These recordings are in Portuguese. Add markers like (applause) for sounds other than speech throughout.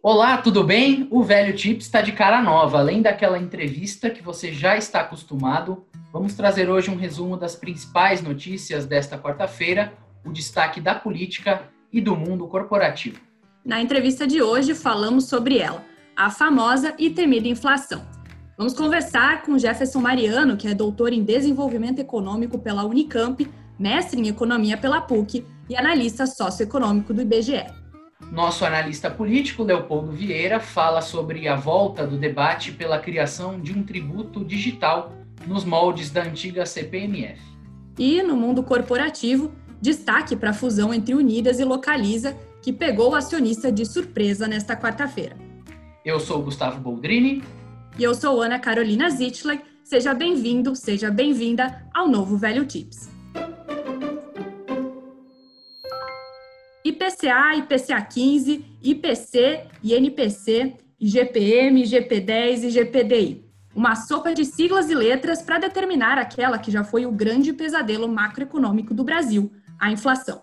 Olá, tudo bem? O Velho Tips está de cara nova. Além daquela entrevista que você já está acostumado, vamos trazer hoje um resumo das principais notícias desta quarta-feira, o destaque da política e do mundo corporativo. Na entrevista de hoje, falamos sobre ela, a famosa e temida inflação. Vamos conversar com Jefferson Mariano, que é doutor em desenvolvimento econômico pela Unicamp, mestre em economia pela PUC e analista socioeconômico do IBGE. Nosso analista político, Leopoldo Vieira, fala sobre a volta do debate pela criação de um tributo digital nos moldes da antiga CPMF. E, no mundo corporativo, destaque para a fusão entre Unidas e Localiza, que pegou o acionista de surpresa nesta quarta-feira. Eu sou Gustavo Boldrini. E eu sou Ana Carolina Zitschler. Seja bem-vindo, seja bem-vinda ao novo Velho Tips. IPCA, IPCA 15, IPC, INPC, IGPM, IGP10 e IGPDI. Uma sopa de siglas e letras para determinar aquela que já foi o grande pesadelo macroeconômico do Brasil, a inflação.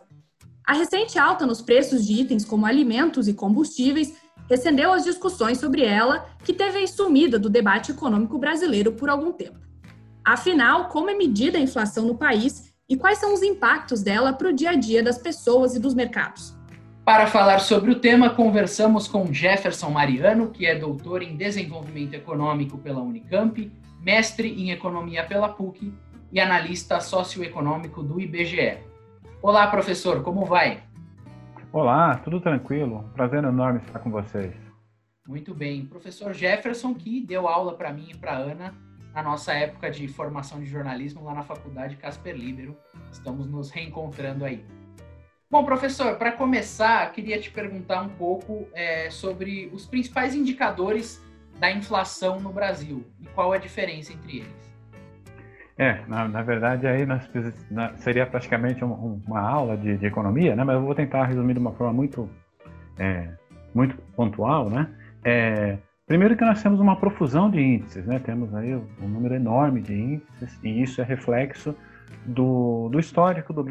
A recente alta nos preços de itens como alimentos e combustíveis recendeu as discussões sobre ela, que teve sumida do debate econômico brasileiro por algum tempo. Afinal, como é medida a inflação no país e quais são os impactos dela para o dia a dia das pessoas e dos mercados. Para falar sobre o tema, conversamos com Jefferson Mariano, que é doutor em desenvolvimento econômico pela Unicamp, mestre em economia pela PUC e analista socioeconômico do IBGE. Olá, professor, como vai? Olá, tudo tranquilo. Prazer enorme estar com vocês. Muito bem. Professor Jefferson, que deu aula para mim e para Ana na nossa época de formação de jornalismo lá na faculdade Casper Libero. Estamos nos reencontrando aí. Bom, professor, para começar, queria te perguntar um pouco é, sobre os principais indicadores da inflação no Brasil e qual a diferença entre eles. É, na, na verdade aí nós, na, seria praticamente um, uma aula de, de, economia, né? Mas eu vou tentar resumir de uma forma muito, é, muito pontual, né? É, Primeiro que nós temos uma profusão de índices, né? Temos aí um número enorme de índices e isso é reflexo do, do histórico do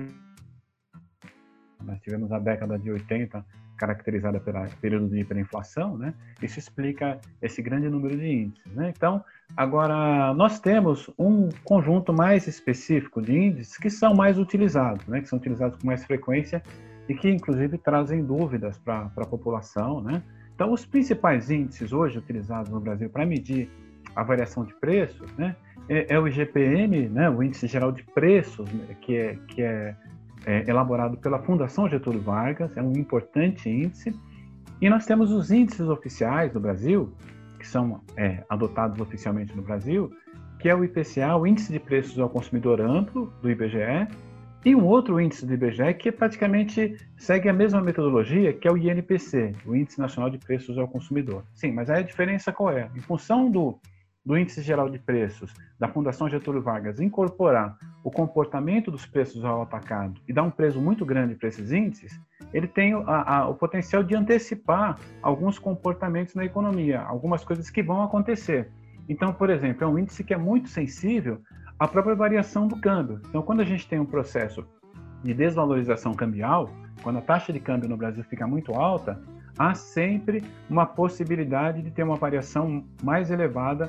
nós tivemos a década de 80 caracterizada pelo período de hiperinflação, né? Isso explica esse grande número de índices, né? Então, agora nós temos um conjunto mais específico de índices que são mais utilizados, né? Que são utilizados com mais frequência e que inclusive trazem dúvidas para a população, né? Então, os principais índices hoje utilizados no Brasil para medir a variação de preços, né, é, é, o IGPM, né, o Índice Geral de Preços, né, que é, que é, é elaborado pela Fundação Getúlio Vargas, é um importante índice. E nós temos os índices oficiais do Brasil, que são é, adotados oficialmente no Brasil, que é o IPCA, o Índice de Preços ao Consumidor Amplo, do IBGE, e um outro índice do IBGE que praticamente segue a mesma metodologia, que é o INPC, o Índice Nacional de Preços ao Consumidor. Sim, mas aí a diferença qual é? Em função do, do Índice Geral de Preços da Fundação Getúlio Vargas incorporar o comportamento dos preços ao atacado e dar um preço muito grande para esses índices, ele tem a, a, o potencial de antecipar alguns comportamentos na economia, algumas coisas que vão acontecer. Então, por exemplo, é um índice que é muito sensível a própria variação do câmbio. Então, quando a gente tem um processo de desvalorização cambial, quando a taxa de câmbio no Brasil fica muito alta, há sempre uma possibilidade de ter uma variação mais elevada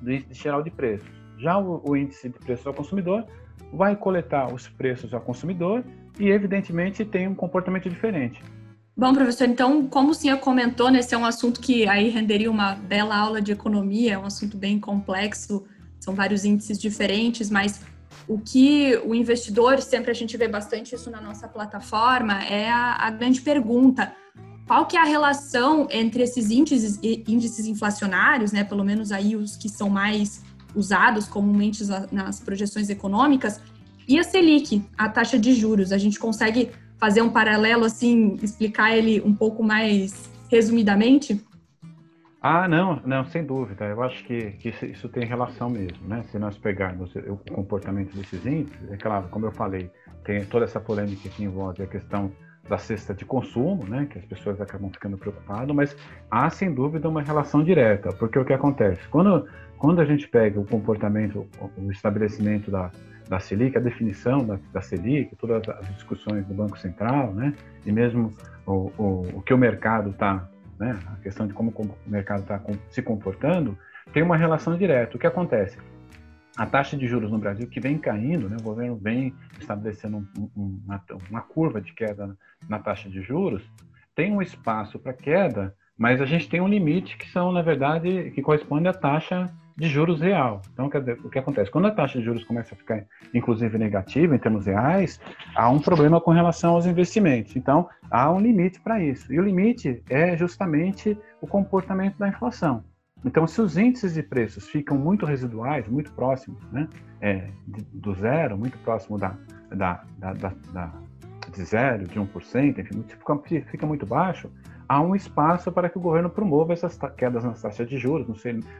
do índice geral de preços. Já o, o índice de preços ao consumidor vai coletar os preços ao consumidor e, evidentemente, tem um comportamento diferente. Bom, professor, então, como o senhor comentou, né, esse é um assunto que aí renderia uma bela aula de economia, é um assunto bem complexo, são vários índices diferentes, mas o que o investidor, sempre a gente vê bastante isso na nossa plataforma, é a, a grande pergunta. Qual que é a relação entre esses índices, índices inflacionários, né, pelo menos aí os que são mais usados comumente nas projeções econômicas, e a Selic, a taxa de juros? A gente consegue fazer um paralelo assim, explicar ele um pouco mais resumidamente? Ah, não, não, sem dúvida. Eu acho que, que isso tem relação mesmo, né? Se nós pegarmos o comportamento desses índices, é claro, como eu falei, tem toda essa polêmica que envolve a questão da cesta de consumo, né? Que as pessoas acabam ficando preocupadas, mas há sem dúvida uma relação direta, porque o que acontece? Quando, quando a gente pega o comportamento, o estabelecimento da, da Selic, a definição da, da Selic, todas as discussões do Banco Central, né? E mesmo o, o, o que o mercado está né, a questão de como o mercado está se comportando, tem uma relação direta. O que acontece? A taxa de juros no Brasil, que vem caindo, né, o governo vem estabelecendo um, um, uma, uma curva de queda na taxa de juros, tem um espaço para queda, mas a gente tem um limite que são, na verdade, que corresponde à taxa de juros real. Então, quer dizer, o que acontece? Quando a taxa de juros começa a ficar, inclusive, negativa em termos reais, há um problema com relação aos investimentos. Então, há um limite para isso. E o limite é justamente o comportamento da inflação. Então, se os índices de preços ficam muito residuais, muito próximos né, é, do zero, muito próximo da, da, da, da, da de zero, de 1%, enfim, fica, fica muito baixo, há um espaço para que o governo promova essas quedas nas taxas de juros,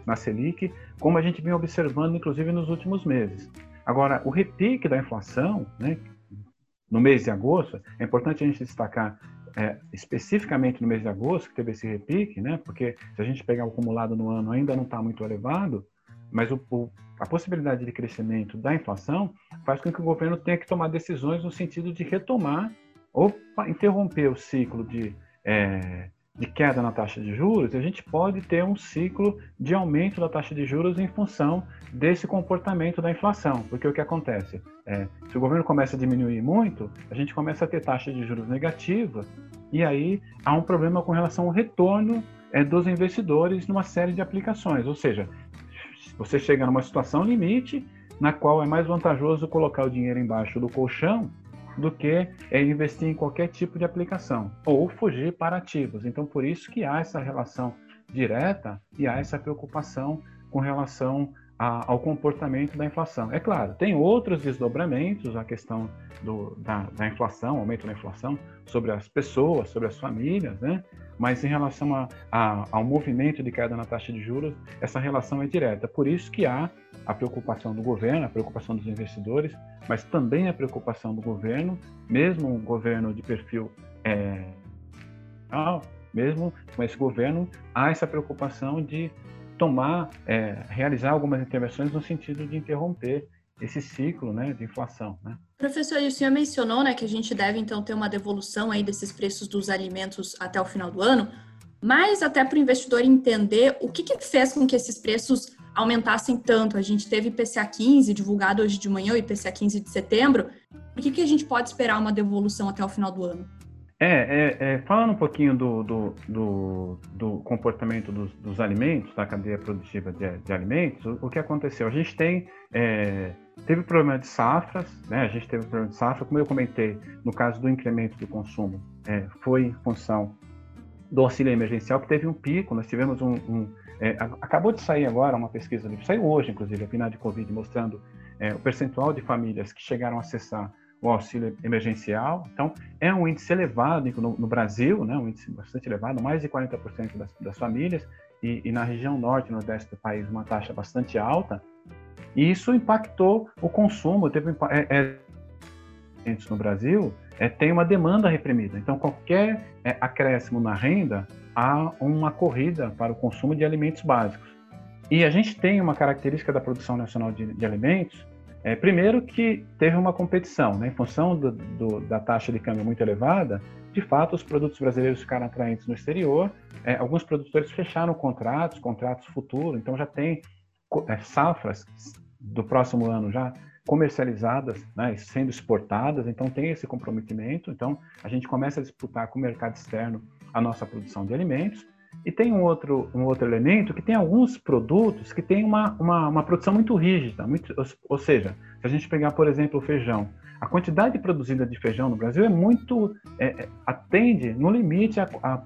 na Selic, como a gente vem observando, inclusive, nos últimos meses. Agora, o repique da inflação, né, no mês de agosto, é importante a gente destacar é, especificamente no mês de agosto, que teve esse repique, né, porque se a gente pegar o acumulado no ano ainda não está muito elevado, mas o, o, a possibilidade de crescimento da inflação faz com que o governo tenha que tomar decisões no sentido de retomar ou interromper o ciclo de é, de queda na taxa de juros, a gente pode ter um ciclo de aumento da taxa de juros em função desse comportamento da inflação. Porque o que acontece? É, se o governo começa a diminuir muito, a gente começa a ter taxa de juros negativa, e aí há um problema com relação ao retorno é, dos investidores numa série de aplicações. Ou seja, você chega numa situação limite na qual é mais vantajoso colocar o dinheiro embaixo do colchão do que é investir em qualquer tipo de aplicação ou fugir para ativos. Então, por isso que há essa relação direta e há essa preocupação com relação a, ao comportamento da inflação. É claro, tem outros desdobramentos, a questão do, da, da, inflação, aumento da inflação, sobre as pessoas, sobre as famílias, né? mas em relação a, a, ao movimento de queda na taxa de juros, essa relação é direta. Por isso que há a preocupação do governo, a preocupação dos investidores, mas também a preocupação do governo, mesmo um governo de perfil é, mesmo com esse governo, há essa preocupação de tomar, é, realizar algumas intervenções no sentido de interromper esse ciclo né, de inflação. Né? Professor, o senhor mencionou né, que a gente deve então ter uma devolução aí desses preços dos alimentos até o final do ano, mas até para o investidor entender o que, que fez com que esses preços aumentassem tanto. A gente teve IPCA 15 divulgado hoje de manhã, o IPCA 15 de setembro. Por que, que a gente pode esperar uma devolução até o final do ano? É, é, é falando um pouquinho do, do, do, do comportamento dos, dos, alimentos, da cadeia produtiva de, de alimentos, o, o, que aconteceu? A gente tem é, teve problema de safras, né? A gente teve problema de safra, como eu comentei, no caso do incremento do consumo, é, foi em função do auxílio emergencial que teve um pico. Nós tivemos um, um é, acabou de sair agora uma pesquisa, saiu hoje, inclusive, a de Covid, mostrando é, o percentual de famílias que chegaram a acessar o auxílio emergencial. Então, é um índice elevado no, no Brasil, né, um índice bastante elevado, mais de 40% das, das famílias, e, e, na região norte e nordeste do país, uma taxa bastante alta. E isso impactou o consumo, teve é, é, no Brasil, é, tem uma demanda reprimida. Então, qualquer é, acréscimo na renda há uma corrida para o consumo de alimentos básicos. E a gente tem uma característica da produção nacional de, de alimentos, é, primeiro que teve uma competição, né? em função do, do, da taxa de câmbio muito elevada, de fato os produtos brasileiros ficaram atraentes no exterior, é, alguns produtores fecharam contratos, contratos futuros, então já tem é, safras do próximo ano já comercializadas, né, sendo exportadas, então tem esse comprometimento, então a gente começa a disputar com o mercado externo a nossa produção de alimentos. E tem um outro, um outro elemento que tem alguns produtos que têm uma, uma, uma produção muito rígida, muito, ou seja, se a gente pegar, por exemplo, o feijão, a quantidade produzida de feijão no Brasil é muito, é, é, atende no limite a, a,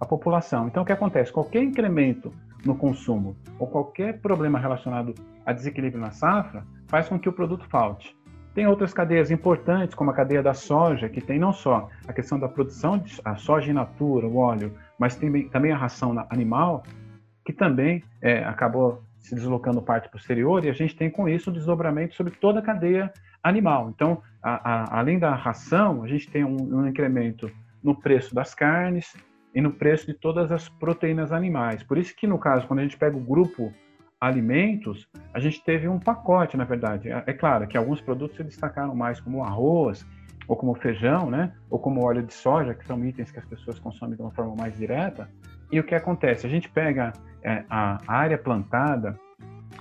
a população. Então, o que acontece? Qualquer incremento no consumo ou qualquer problema relacionado a desequilíbrio na safra faz com que o produto falte. Tem outras cadeias importantes, como a cadeia da soja, que tem não só a questão da produção de a soja in natura, o óleo, mas tem também a ração animal, que também é, acabou se deslocando parte posterior, e a gente tem com isso o desdobramento sobre toda a cadeia animal. Então, a, a, além da ração, a gente tem um, um incremento no preço das carnes e no preço de todas as proteínas animais. Por isso que, no caso, quando a gente pega o grupo alimentos, a gente teve um pacote, na verdade. É, é claro que alguns produtos se destacaram mais como arroz, ou como feijão, né? Ou como óleo de soja, que são itens que as pessoas consomem de uma forma mais direta. E o que acontece? A gente pega é, a área plantada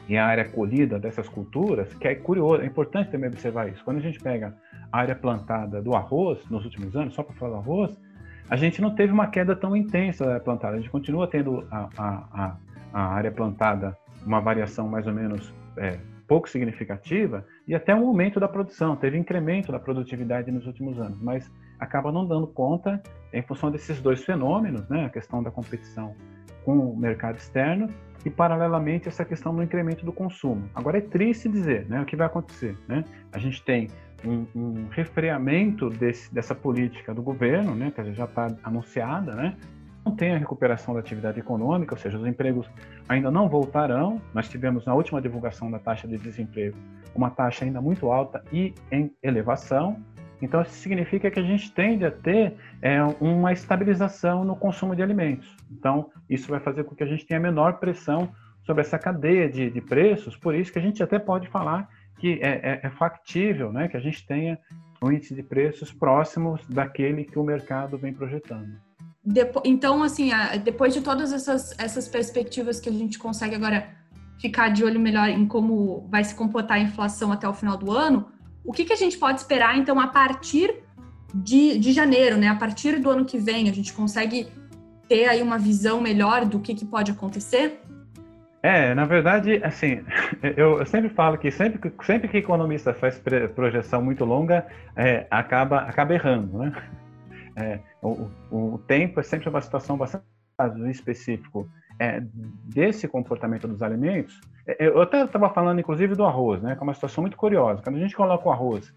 e a área colhida dessas culturas, que é curioso, é importante também observar isso. Quando a gente pega a área plantada do arroz nos últimos anos, só para falar do arroz, a gente não teve uma queda tão intensa da área plantada. A gente continua tendo a, a, a, área plantada uma variação mais ou menos é, pouco significativa e até um aumento da produção. Teve incremento da produtividade nos últimos anos, mas acaba não dando conta em função desses dois fenômenos, né? a questão da competição com o mercado externo e, paralelamente, essa questão do incremento do consumo. Agora, é triste dizer né, o que vai acontecer. Né? A gente tem um, um refreamento desse, dessa política do governo, né, que já está anunciada, né? Tem a recuperação da atividade econômica, ou seja, os empregos ainda não voltarão. Nós tivemos na última divulgação da taxa de desemprego uma taxa ainda muito alta e em elevação. Então, isso significa que a gente tende a ter é, uma estabilização no consumo de alimentos. Então, isso vai fazer com que a gente tenha menor pressão sobre essa cadeia de, de preços, por isso que a gente até pode falar que é, é, é factível né, que a gente tenha um índice de preços próximos daquele que o mercado vem projetando. Então, assim, depois de todas essas, essas perspectivas que a gente consegue agora ficar de olho melhor em como vai se comportar a inflação até o final do ano, o que, que a gente pode esperar, então, a partir de, de janeiro, né? A partir do ano que vem, a gente consegue ter aí uma visão melhor do que, que pode acontecer? É, na verdade, assim, (laughs) eu, eu, sempre falo que sempre, sempre que economista faz projeção muito longa, é, acaba, acaba errando, né? É, o, o, tempo é sempre uma situação bastante específico é, desse comportamento dos alimentos. É, eu até estava falando, inclusive, do arroz, né? Que é uma situação muito curiosa. Quando a gente coloca o arroz,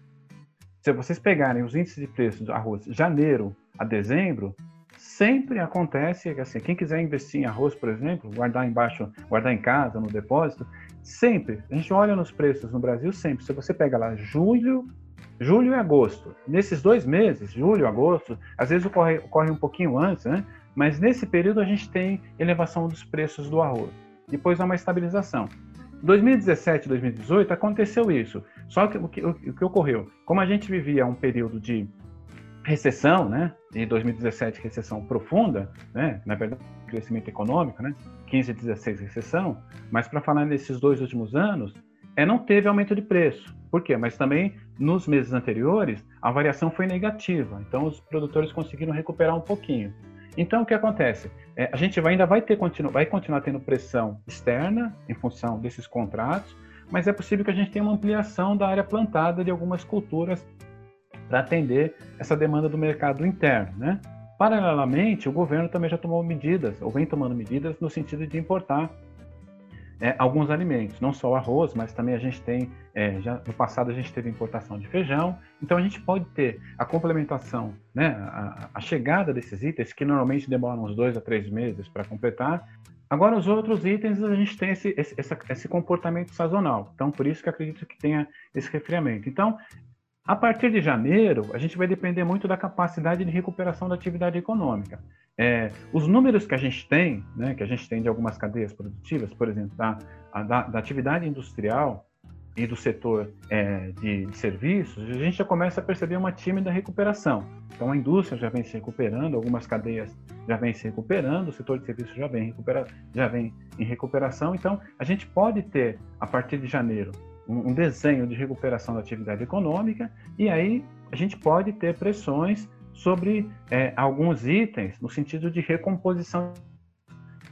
se vocês pegarem os índices de preço do arroz de janeiro a dezembro, sempre acontece que assim, quem quiser investir em arroz, por exemplo, guardar embaixo, guardar em casa, no depósito, sempre, a gente olha nos preços no Brasil sempre, se você pega lá julho, julho e agosto, nesses dois meses, julho, agosto, às vezes ocorre, ocorre um pouquinho antes, né? Mas nesse período a gente tem elevação dos preços do arroz. Depois há uma estabilização. 2017 2018 aconteceu isso. Só que o que, o que ocorreu? Como a gente vivia um período de recessão, né? Em 2017 recessão profunda, né? Na verdade crescimento econômico, né? 15 e 16 recessão, mas para falar nesses dois últimos anos, é não teve aumento de preço. Por quê? Mas também nos meses anteriores a variação foi negativa. Então os produtores conseguiram recuperar um pouquinho. Então o que acontece? É, a gente vai, ainda vai ter vai continuar tendo pressão externa em função desses contratos, mas é possível que a gente tenha uma ampliação da área plantada de algumas culturas para atender essa demanda do mercado interno, né? Paralelamente, o governo também já tomou medidas, ou vem tomando medidas no sentido de importar é, alguns alimentos, não só o arroz, mas também a gente tem, é, já no passado a gente teve importação de feijão, então a gente pode ter a complementação, né, a, a chegada desses itens, que normalmente demoram uns dois a três meses para completar, Agora, os outros itens, a gente tem esse, esse, esse, comportamento sazonal. Então, por isso que acredito que tenha esse resfriamento. Então, a partir de janeiro, a gente vai depender muito da capacidade de recuperação da atividade econômica. É, os números que a gente tem, né, que a gente tem de algumas cadeias produtivas, por exemplo, da, da, da atividade industrial e do setor é, de, de, serviços, a gente já começa a perceber uma tímida recuperação. Então, a indústria já vem se recuperando, algumas cadeias já vêm se recuperando, o setor de serviços já vem, recupera, já vem em recuperação. Então, a gente pode ter, a partir de janeiro, um, desenho de recuperação da atividade econômica, e aí a gente pode ter pressões sobre é, alguns itens no sentido de recomposição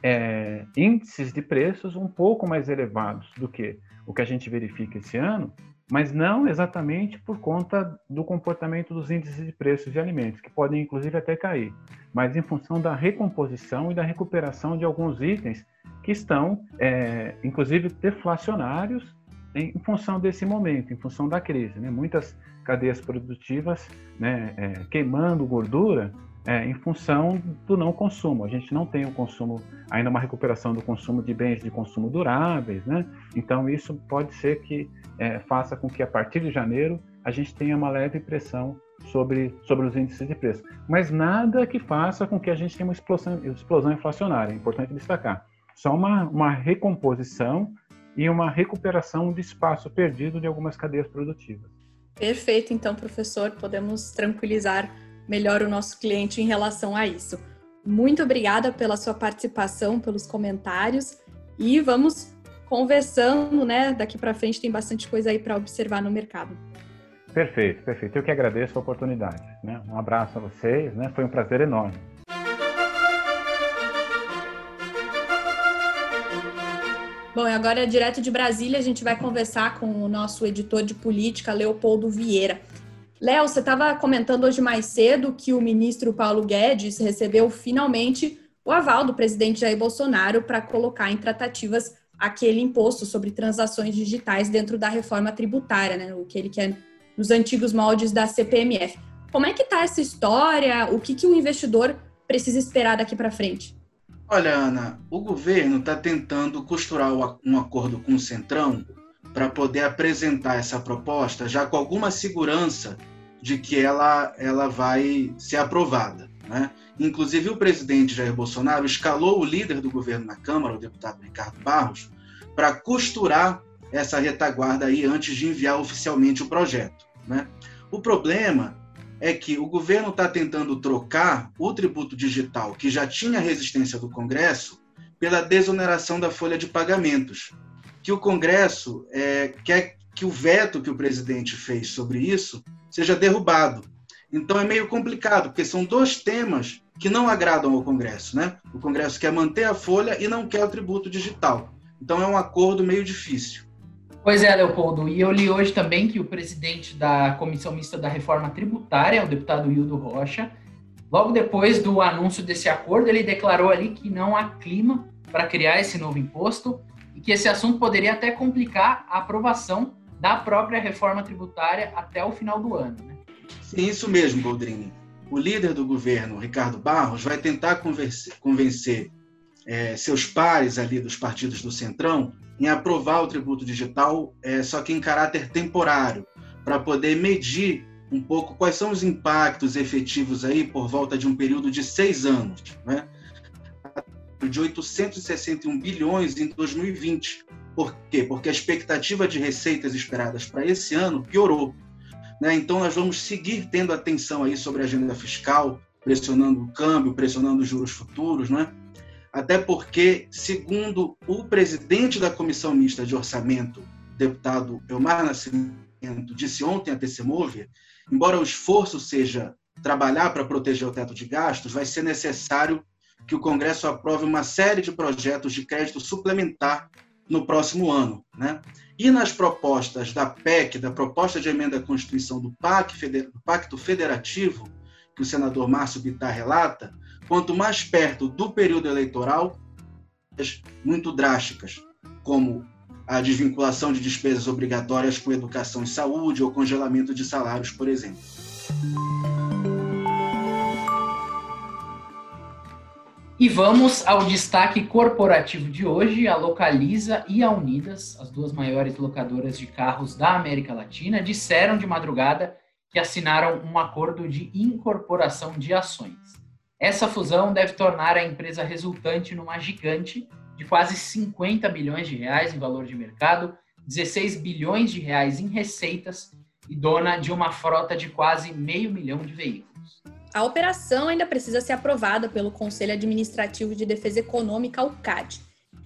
é, índices de preços um pouco mais elevados do que o que a gente verifica esse ano, mas não exatamente por conta do comportamento dos índices de preços de alimentos, que podem inclusive até cair, mas em função da recomposição e da recuperação de alguns itens que estão, é, inclusive, deflacionários em função desse momento, em função da crise. Né? Muitas cadeias produtivas né, é, queimando gordura é, em função do não consumo. A gente não tem o um consumo, ainda uma recuperação do consumo de bens de consumo duráveis, né? Então isso pode ser que é, faça com que a partir de janeiro a gente tenha uma leve pressão sobre, sobre os índices de preço. Mas nada que faça com que a gente tenha uma explosão, explosão inflacionária, é importante destacar. Só uma, uma recomposição e uma recuperação de espaço perdido de algumas cadeias produtivas. Perfeito, então, professor, podemos tranquilizar melhor o nosso cliente em relação a isso. muito obrigada pela sua participação, pelos comentários e vamos conversando, né? Daqui para frente tem bastante coisa aí para observar no mercado. Perfeito, perfeito. Eu que agradeço a oportunidade. Né? Um abraço a vocês, né? Foi um prazer enorme. Bom, e agora direto de Brasília a gente vai conversar com o nosso editor de política, Leopoldo Vieira. Léo, você estava comentando hoje mais cedo que o ministro Paulo Guedes recebeu finalmente o aval do presidente Jair Bolsonaro para colocar em tratativas aquele imposto sobre transações digitais dentro da reforma tributária, né? O que ele quer nos antigos moldes da CPMF. Como é que está essa história? O que, que o investidor precisa esperar daqui para frente? Olha, Ana, o governo está tentando costurar um acordo com o Centrão para poder apresentar essa proposta já com alguma segurança de que ela, ela vai ser aprovada. Né? Inclusive, o presidente Jair Bolsonaro escalou o líder do governo na Câmara, o deputado Ricardo Barros, para costurar essa retaguarda aí antes de enviar oficialmente o projeto. Né? O problema é que o governo está tentando trocar o tributo digital, que já tinha resistência do Congresso, pela desoneração da folha de pagamentos. Que o Congresso é, quer que o veto que o presidente fez sobre isso seja derrubado. Então é meio complicado, porque são dois temas que não agradam ao Congresso. Né? O Congresso quer manter a folha e não quer o tributo digital. Então é um acordo meio difícil. Pois é, Leopoldo. E eu li hoje também que o presidente da Comissão Mista da Reforma Tributária, o deputado Hildo Rocha, logo depois do anúncio desse acordo, ele declarou ali que não há clima para criar esse novo imposto e que esse assunto poderia até complicar a aprovação da própria reforma tributária até o final do ano. Né? Sim, isso mesmo, Goldrini. O líder do governo, Ricardo Barros, vai tentar convencer, convencer é, seus pares ali dos partidos do Centrão em aprovar o tributo digital, é, só que em caráter temporário, para poder medir um pouco quais são os impactos efetivos aí por volta de um período de seis anos, né? de 861 bilhões em 2020. Por quê? Porque a expectativa de receitas esperadas para esse ano piorou. Né? Então, nós vamos seguir tendo atenção aí sobre a agenda fiscal, pressionando o câmbio, pressionando os juros futuros, né? Até porque, segundo o presidente da Comissão Mista de Orçamento, deputado Elmar Nascimento, disse ontem à TCMove, embora o esforço seja trabalhar para proteger o teto de gastos, vai ser necessário que o Congresso aprove uma série de projetos de crédito suplementar no próximo ano. Né? E nas propostas da PEC, da proposta de emenda à Constituição do, do Pacto Federativo, que o senador Márcio Bittar relata, quanto mais perto do período eleitoral, muito drásticas, como a desvinculação de despesas obrigatórias com educação e saúde ou congelamento de salários, por exemplo. E vamos ao destaque corporativo de hoje. A Localiza e a Unidas, as duas maiores locadoras de carros da América Latina, disseram de madrugada que assinaram um acordo de incorporação de ações. Essa fusão deve tornar a empresa resultante numa gigante de quase 50 bilhões de reais em valor de mercado, 16 bilhões de reais em receitas e dona de uma frota de quase meio milhão de veículos. A operação ainda precisa ser aprovada pelo Conselho Administrativo de Defesa Econômica, o CAD.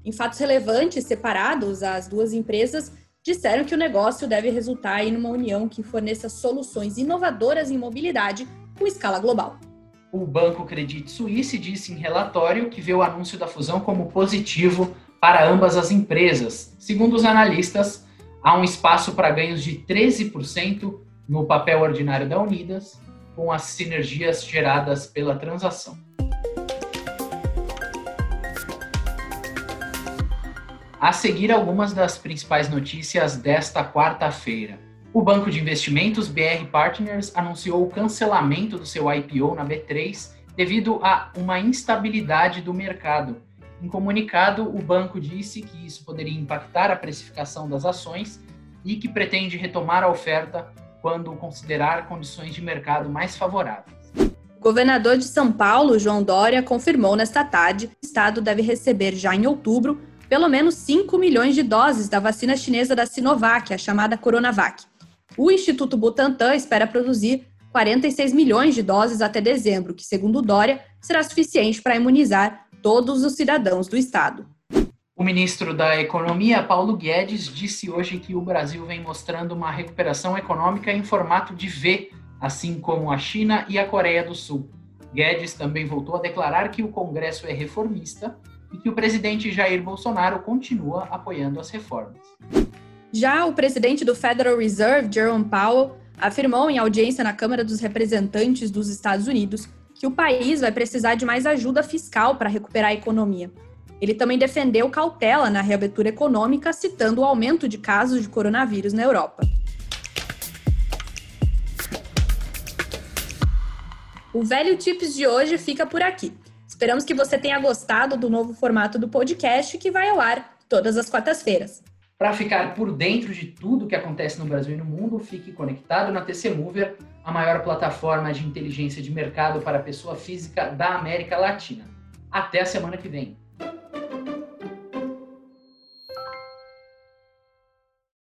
Em fatos relevantes separados, as duas empresas disseram que o negócio deve resultar em uma união que forneça soluções inovadoras em mobilidade com escala global. O Banco Credit Suisse disse em relatório que vê o anúncio da fusão como positivo para ambas as empresas. Segundo os analistas, há um espaço para ganhos de 13% no papel ordinário da Unidas, com as sinergias geradas pela transação. A seguir, algumas das principais notícias desta quarta-feira. O banco de investimentos BR Partners anunciou o cancelamento do seu IPO na B3 devido a uma instabilidade do mercado. Em comunicado, o banco disse que isso poderia impactar a precificação das ações e que pretende retomar a oferta quando considerar condições de mercado mais favoráveis. O governador de São Paulo, João Dória, confirmou nesta tarde que o estado deve receber já em outubro pelo menos 5 milhões de doses da vacina chinesa da Sinovac, a chamada Coronavac. O Instituto Butantan espera produzir 46 milhões de doses até dezembro, que, segundo Dória, será suficiente para imunizar todos os cidadãos do Estado. O ministro da Economia, Paulo Guedes, disse hoje que o Brasil vem mostrando uma recuperação econômica em formato de V, assim como a China e a Coreia do Sul. Guedes também voltou a declarar que o Congresso é reformista e que o presidente Jair Bolsonaro continua apoiando as reformas. Já o presidente do Federal Reserve, Jerome Powell, afirmou em audiência na Câmara dos Representantes dos Estados Unidos que o país vai precisar de mais ajuda fiscal para recuperar a economia. Ele também defendeu cautela na reabertura econômica, citando o aumento de casos de coronavírus na Europa. O Velho Tips de hoje fica por aqui. Esperamos que você tenha gostado do novo formato do podcast que vai ao ar todas as quartas-feiras. Para ficar por dentro de tudo que acontece no Brasil e no mundo, fique conectado na TC Mover, a maior plataforma de inteligência de mercado para pessoa física da América Latina. Até a semana que vem.